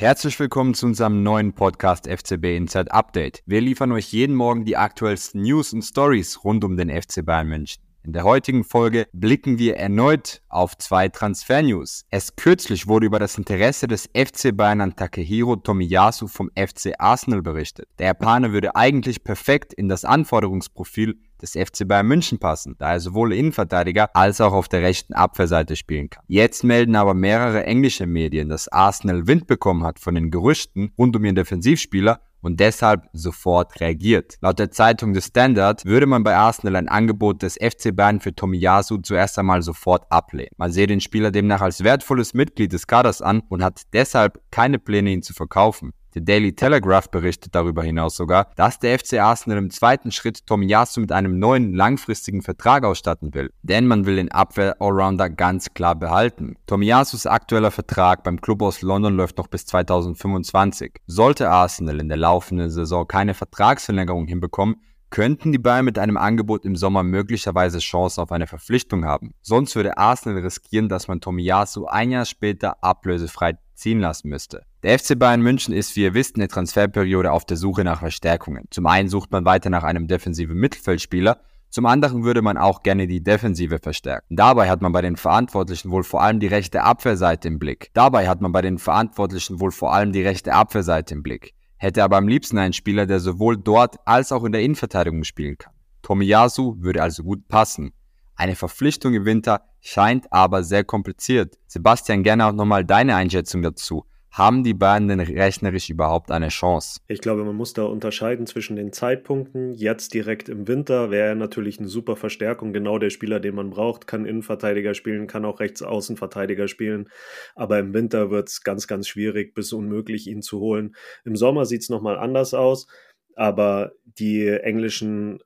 Herzlich willkommen zu unserem neuen Podcast FCB Inside Update. Wir liefern euch jeden Morgen die aktuellsten News und Stories rund um den FC Bayern München. In der heutigen Folge blicken wir erneut auf zwei Transfer-News. Erst kürzlich wurde über das Interesse des FC Bayern an Takehiro Tomiyasu vom FC Arsenal berichtet. Der Japaner würde eigentlich perfekt in das Anforderungsprofil des FC Bayern München passen, da er sowohl Innenverteidiger als auch auf der rechten Abwehrseite spielen kann. Jetzt melden aber mehrere englische Medien, dass Arsenal Wind bekommen hat von den Gerüchten rund um ihren Defensivspieler und deshalb sofort reagiert. Laut der Zeitung The Standard würde man bei Arsenal ein Angebot des FC Bayern für Tomiyasu zuerst einmal sofort ablehnen. Man sehe den Spieler demnach als wertvolles Mitglied des Kaders an und hat deshalb keine Pläne, ihn zu verkaufen. Der Daily Telegraph berichtet darüber hinaus sogar, dass der FC Arsenal im zweiten Schritt Tomiyasu mit einem neuen langfristigen Vertrag ausstatten will. Denn man will den Abwehr-Allrounder ganz klar behalten. Tomiyasus aktueller Vertrag beim Club aus London läuft noch bis 2025. Sollte Arsenal in der laufenden Saison keine Vertragsverlängerung hinbekommen, könnten die Bayern mit einem Angebot im Sommer möglicherweise Chancen auf eine Verpflichtung haben. Sonst würde Arsenal riskieren, dass man Tomiyasu ein Jahr später ablösefrei ziehen lassen müsste. Der FC Bayern München ist, wie ihr wisst, in der Transferperiode auf der Suche nach Verstärkungen. Zum einen sucht man weiter nach einem defensiven Mittelfeldspieler, zum anderen würde man auch gerne die Defensive verstärken. Dabei hat man bei den Verantwortlichen wohl vor allem die rechte Abwehrseite im Blick. Dabei hat man bei den Verantwortlichen wohl vor allem die rechte Abwehrseite im Blick hätte aber am liebsten einen Spieler, der sowohl dort als auch in der Innenverteidigung spielen kann. Tomiyasu würde also gut passen. Eine Verpflichtung im Winter scheint aber sehr kompliziert. Sebastian, gerne auch nochmal deine Einschätzung dazu. Haben die beiden denn rechnerisch überhaupt eine Chance? Ich glaube, man muss da unterscheiden zwischen den Zeitpunkten. Jetzt direkt im Winter wäre er natürlich eine super Verstärkung. Genau der Spieler, den man braucht, kann Innenverteidiger spielen, kann auch Rechtsaußenverteidiger spielen. Aber im Winter wird es ganz, ganz schwierig bis unmöglich, ihn zu holen. Im Sommer sieht es nochmal anders aus. Aber die englischen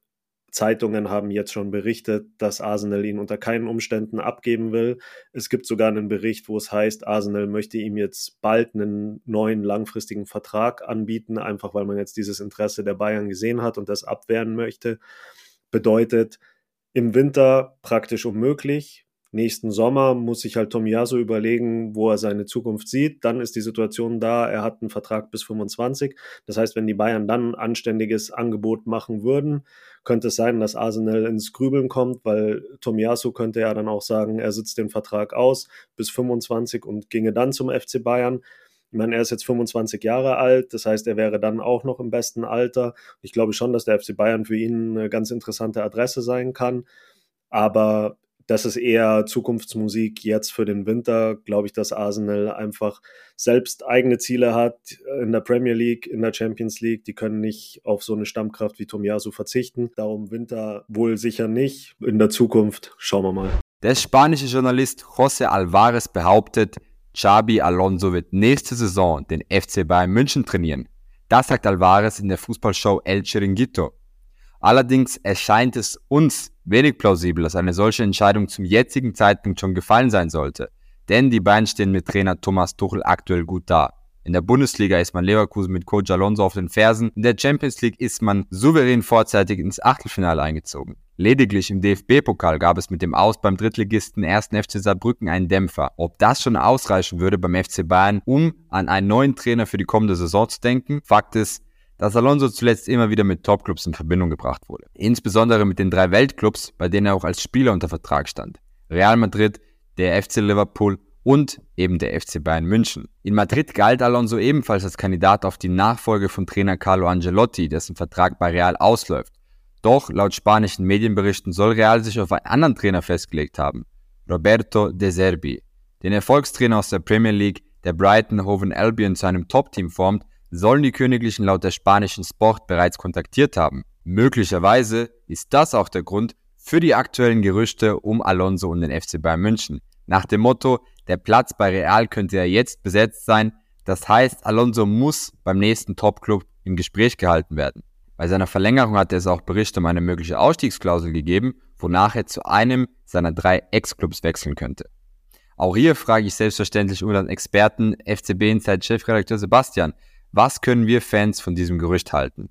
Zeitungen haben jetzt schon berichtet, dass Arsenal ihn unter keinen Umständen abgeben will. Es gibt sogar einen Bericht, wo es heißt, Arsenal möchte ihm jetzt bald einen neuen langfristigen Vertrag anbieten, einfach weil man jetzt dieses Interesse der Bayern gesehen hat und das abwehren möchte. Bedeutet im Winter praktisch unmöglich nächsten Sommer muss sich halt Tomiyasu überlegen, wo er seine Zukunft sieht. Dann ist die Situation da, er hat einen Vertrag bis 25. Das heißt, wenn die Bayern dann ein anständiges Angebot machen würden, könnte es sein, dass Arsenal ins Grübeln kommt, weil Tomiyasu könnte ja dann auch sagen, er sitzt den Vertrag aus bis 25 und ginge dann zum FC Bayern. Ich meine, er ist jetzt 25 Jahre alt, das heißt, er wäre dann auch noch im besten Alter. Ich glaube schon, dass der FC Bayern für ihn eine ganz interessante Adresse sein kann. Aber das ist eher Zukunftsmusik jetzt für den Winter. Glaube ich, dass Arsenal einfach selbst eigene Ziele hat in der Premier League, in der Champions League. Die können nicht auf so eine Stammkraft wie Tomiyasu verzichten. Darum Winter wohl sicher nicht. In der Zukunft schauen wir mal. Der spanische Journalist José Alvarez behauptet, Xabi Alonso wird nächste Saison den FC Bayern München trainieren. Das sagt Alvarez in der Fußballshow El Chiringuito. Allerdings erscheint es uns wenig plausibel, dass eine solche Entscheidung zum jetzigen Zeitpunkt schon gefallen sein sollte. Denn die beiden stehen mit Trainer Thomas Tuchel aktuell gut da. In der Bundesliga ist man Leverkusen mit Coach Alonso auf den Fersen. In der Champions League ist man souverän vorzeitig ins Achtelfinale eingezogen. Lediglich im DFB-Pokal gab es mit dem Aus beim Drittligisten 1. FC Saarbrücken einen Dämpfer. Ob das schon ausreichen würde beim FC Bayern, um an einen neuen Trainer für die kommende Saison zu denken? Fakt ist, dass Alonso zuletzt immer wieder mit Topclubs in Verbindung gebracht wurde. Insbesondere mit den drei Weltclubs, bei denen er auch als Spieler unter Vertrag stand. Real Madrid, der FC Liverpool und eben der FC Bayern München. In Madrid galt Alonso ebenfalls als Kandidat auf die Nachfolge von Trainer Carlo Angelotti, dessen Vertrag bei Real ausläuft. Doch laut spanischen Medienberichten soll Real sich auf einen anderen Trainer festgelegt haben, Roberto De Serbi. Den Erfolgstrainer aus der Premier League, der Brighton Hove Albion zu einem Top-Team formt, sollen die Königlichen laut der spanischen Sport bereits kontaktiert haben. Möglicherweise ist das auch der Grund für die aktuellen Gerüchte um Alonso und den FC Bayern München. Nach dem Motto, der Platz bei Real könnte ja jetzt besetzt sein, das heißt, Alonso muss beim nächsten Topclub im Gespräch gehalten werden. Bei seiner Verlängerung hat es auch Berichte um eine mögliche Ausstiegsklausel gegeben, wonach er zu einem seiner drei Ex-Clubs wechseln könnte. Auch hier frage ich selbstverständlich unseren Experten FCB Inside Chefredakteur Sebastian, was können wir Fans von diesem Gerücht halten?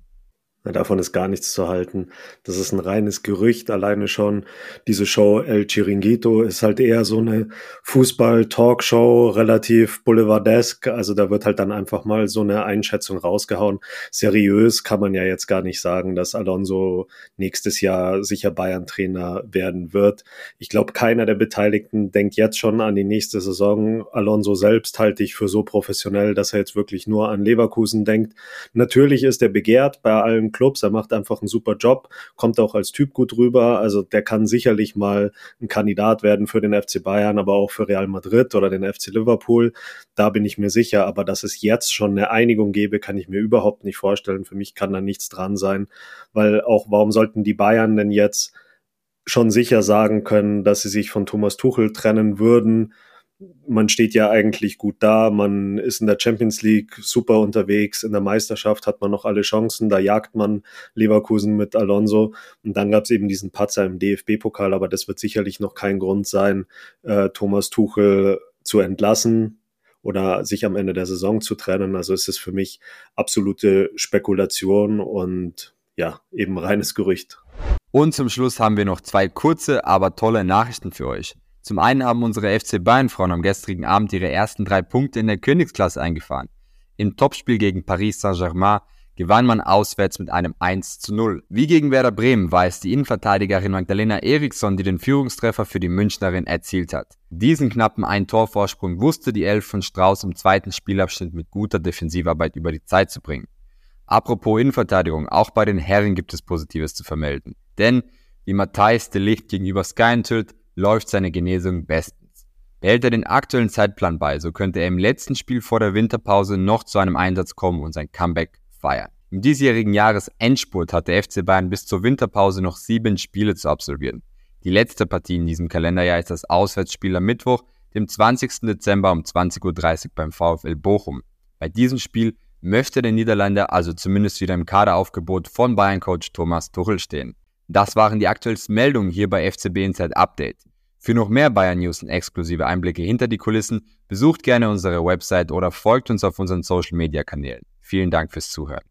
Davon ist gar nichts zu halten. Das ist ein reines Gerücht. Alleine schon diese Show El Chiringuito ist halt eher so eine Fußball-Talkshow, relativ boulevardesk. Also da wird halt dann einfach mal so eine Einschätzung rausgehauen. Seriös kann man ja jetzt gar nicht sagen, dass Alonso nächstes Jahr sicher Bayern-Trainer werden wird. Ich glaube, keiner der Beteiligten denkt jetzt schon an die nächste Saison. Alonso selbst halte ich für so professionell, dass er jetzt wirklich nur an Leverkusen denkt. Natürlich ist er begehrt bei allen Clubs. Er macht einfach einen super Job, kommt auch als Typ gut rüber. Also der kann sicherlich mal ein Kandidat werden für den FC Bayern, aber auch für Real Madrid oder den FC Liverpool. Da bin ich mir sicher. Aber dass es jetzt schon eine Einigung gäbe, kann ich mir überhaupt nicht vorstellen. Für mich kann da nichts dran sein, weil auch warum sollten die Bayern denn jetzt schon sicher sagen können, dass sie sich von Thomas Tuchel trennen würden, man steht ja eigentlich gut da, man ist in der Champions League super unterwegs, in der Meisterschaft hat man noch alle Chancen, da jagt man Leverkusen mit Alonso und dann gab es eben diesen Patzer im DFB-Pokal, aber das wird sicherlich noch kein Grund sein, äh, Thomas Tuchel zu entlassen oder sich am Ende der Saison zu trennen. Also es ist für mich absolute Spekulation und ja, eben reines Gerücht. Und zum Schluss haben wir noch zwei kurze, aber tolle Nachrichten für euch. Zum einen haben unsere FC Bayern-Frauen am gestrigen Abend ihre ersten drei Punkte in der Königsklasse eingefahren. Im Topspiel gegen Paris Saint-Germain gewann man auswärts mit einem 1 zu 0. Wie gegen Werder Bremen war es die Innenverteidigerin Magdalena Eriksson, die den Führungstreffer für die Münchnerin erzielt hat. Diesen knappen Ein-Tor-Vorsprung wusste die Elf von Strauß im zweiten Spielabschnitt mit guter Defensivarbeit über die Zeit zu bringen. Apropos Innenverteidigung, auch bei den Herren gibt es Positives zu vermelden. Denn, wie Matthijs de Licht gegenüber Sky enthüllt, läuft seine Genesung bestens. Behält er den aktuellen Zeitplan bei, so könnte er im letzten Spiel vor der Winterpause noch zu einem Einsatz kommen und sein Comeback feiern. Im diesjährigen Jahresendspurt hat der FC Bayern bis zur Winterpause noch sieben Spiele zu absolvieren. Die letzte Partie in diesem Kalenderjahr ist das Auswärtsspiel am Mittwoch, dem 20. Dezember um 20.30 Uhr beim VfL Bochum. Bei diesem Spiel möchte der Niederländer also zumindest wieder im Kaderaufgebot von Bayern-Coach Thomas Tuchel stehen. Das waren die aktuellsten Meldungen hier bei FCB Inside Update. Für noch mehr Bayern News und exklusive Einblicke hinter die Kulissen besucht gerne unsere Website oder folgt uns auf unseren Social Media Kanälen. Vielen Dank fürs Zuhören.